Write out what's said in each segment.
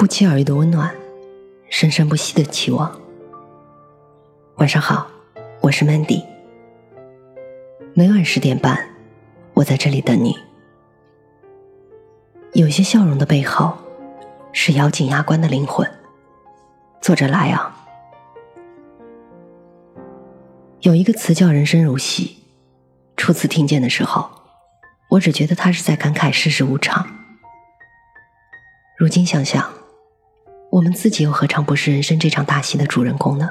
不期而遇的温暖，生生不息的期望。晚上好，我是 Mandy。每晚十点半，我在这里等你。有些笑容的背后，是咬紧牙关的灵魂。作者莱昂。有一个词叫“人生如戏”，初次听见的时候，我只觉得他是在感慨世事无常。如今想想，我们自己又何尝不是人生这场大戏的主人公呢？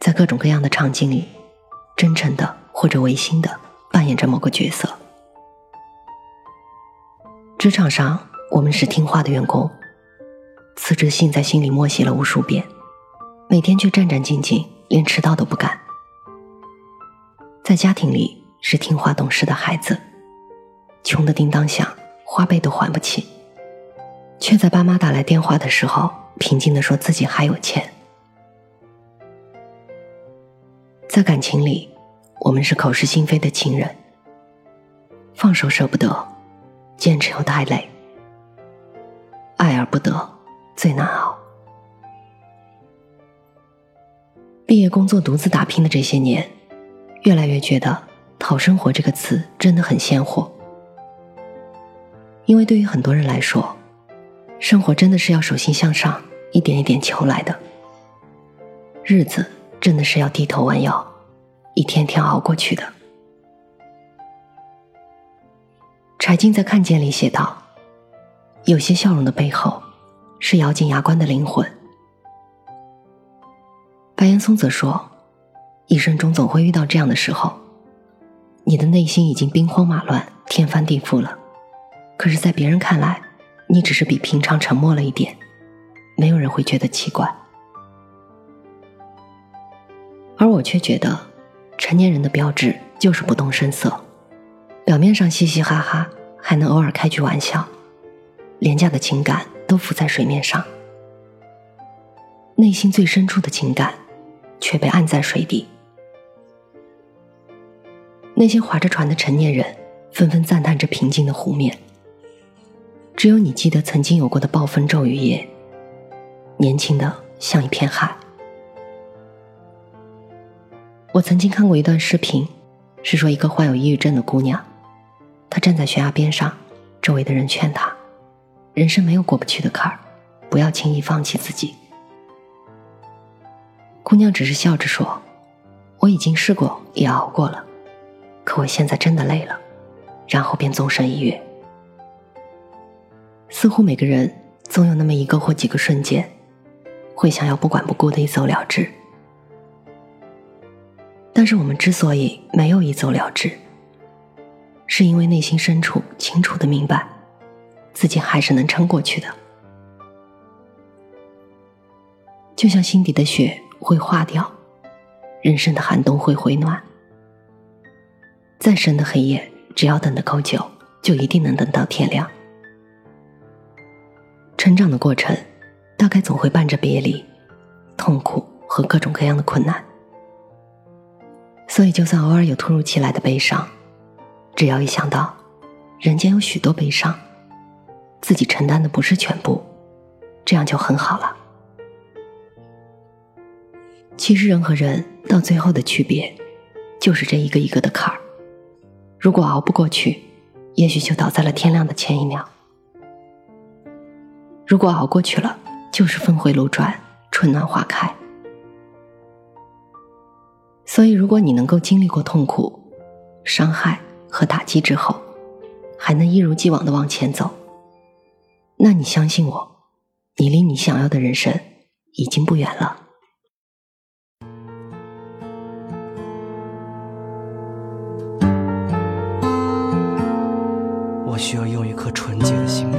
在各种各样的场景里，真诚的或者违心的扮演着某个角色。职场上，我们是听话的员工，辞职信在心里默写了无数遍，每天却战战兢兢。连迟到都不敢，在家庭里是听话懂事的孩子，穷的叮当响，花呗都还不起，却在爸妈打来电话的时候，平静的说自己还有钱。在感情里，我们是口是心非的情人，放手舍不得，坚持又太累，爱而不得最难熬。毕业工作独自打拼的这些年，越来越觉得“讨生活”这个词真的很鲜活。因为对于很多人来说，生活真的是要手心向上，一点一点求来的。日子真的是要低头弯腰，一天天熬过去的。柴静在《看见》里写道：“有些笑容的背后，是咬紧牙关的灵魂。”白岩松则说：“一生中总会遇到这样的时候，你的内心已经兵荒马乱、天翻地覆了。可是，在别人看来，你只是比平常沉默了一点，没有人会觉得奇怪。而我却觉得，成年人的标志就是不动声色，表面上嘻嘻哈哈，还能偶尔开句玩笑，廉价的情感都浮在水面上，内心最深处的情感。”却被按在水底。那些划着船的成年人纷纷赞叹着平静的湖面。只有你记得曾经有过的暴风骤雨夜，年轻的像一片海。我曾经看过一段视频，是说一个患有抑郁症的姑娘，她站在悬崖边上，周围的人劝她，人生没有过不去的坎儿，不要轻易放弃自己。姑娘只是笑着说：“我已经试过，也熬过了，可我现在真的累了。”然后便纵身一跃。似乎每个人总有那么一个或几个瞬间，会想要不管不顾的一走了之。但是我们之所以没有一走了之，是因为内心深处清楚的明白，自己还是能撑过去的。就像心底的雪。会化掉，人生的寒冬会回暖。再深的黑夜，只要等得够久，就一定能等到天亮。成长的过程，大概总会伴着别离、痛苦和各种各样的困难。所以，就算偶尔有突如其来的悲伤，只要一想到人间有许多悲伤，自己承担的不是全部，这样就很好了。其实人和人到最后的区别，就是这一个一个的坎儿。如果熬不过去，也许就倒在了天亮的前一秒；如果熬过去了，就是峰回路转，春暖花开。所以，如果你能够经历过痛苦、伤害和打击之后，还能一如既往的往前走，那你相信我，你离你想要的人生已经不远了。我需要用一颗纯洁的心灵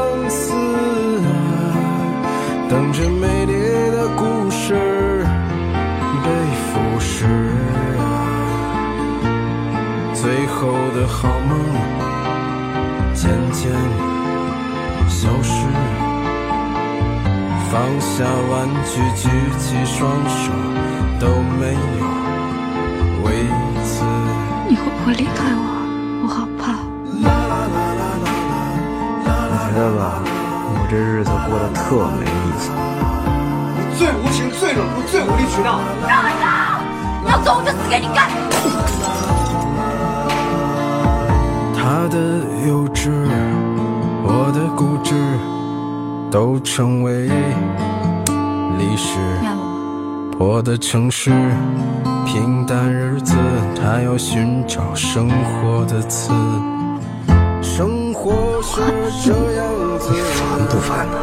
等着美丽的故事被腐蚀啊，最后的好梦渐渐消失。放下玩具，举起双手，都没有为此。你会不会离开我？我好怕。我觉得吧，我这日子过得特没意思。最无情、最冷酷、最无理取闹。要走我就死给你看。他的幼稚，我的固执，都成为历史。我破的城市，平淡日子，他要寻找生活的刺。生活是这样子，烦不烦呢？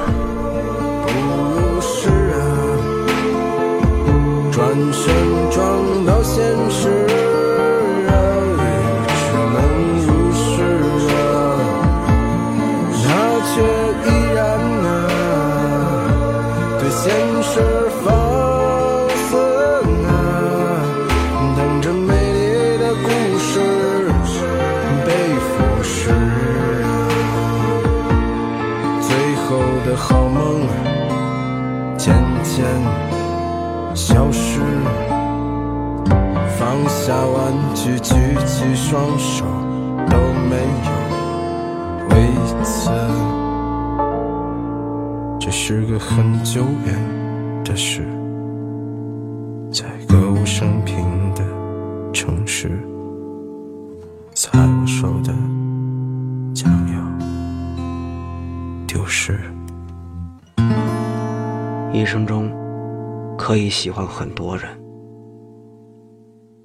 不如是啊，转身撞到现实好梦渐渐消失，放下玩具，举起双手，都没有为此。这是个很久远的事，在歌舞升平的城市，猜我手的将要丢失。一生中可以喜欢很多人，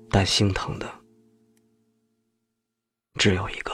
但心疼的只有一个。